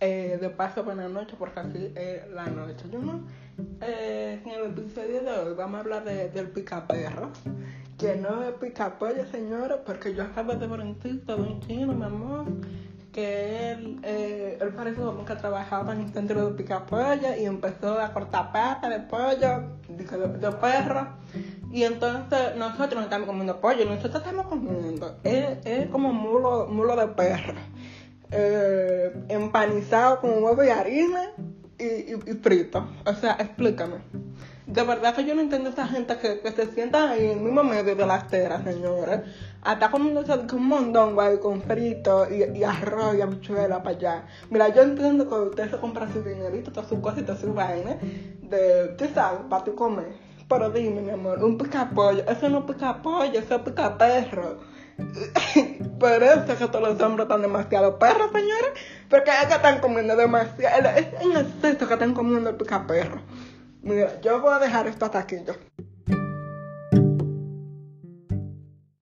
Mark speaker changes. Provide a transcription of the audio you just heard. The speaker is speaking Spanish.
Speaker 1: eh, de paso buenas noches, porque así es la noche. Yo no, eh, en el episodio de hoy vamos a hablar de, del picaperro, que no es picapollo, señores, porque yo acabo de ver un de un chino, mi amor, que él, eh, él parece como que trabajaba en el centro de picapollo y empezó a cortar patas de pollo, de, de, perro. Y entonces nosotros no estamos comiendo pollo, nosotros estamos comiendo, es, es como mulo, mulo de perro eh, empanizado con huevo y harina y, y, y, frito. O sea, explícame. De verdad que yo no entiendo a esa gente que, que se sienta ahí en el mismo medio de la acera, señores. Hasta comiéndose un montón, güey, con frito y, y arroz y habichuela para allá. Mira, yo entiendo que usted se compra su dinerito, todas sus cositas, su vaina, de, ¿qué sabes? Para tu comer. Pero dime, mi amor, un picapollo, eso no es picapollo, eso es picaperro. Por es que todos los hombres están demasiado perros, señores. Porque es que están comiendo demasiado. Es en exceso que están comiendo el picaperro. Mira, yo voy a dejar esto hasta aquí yo.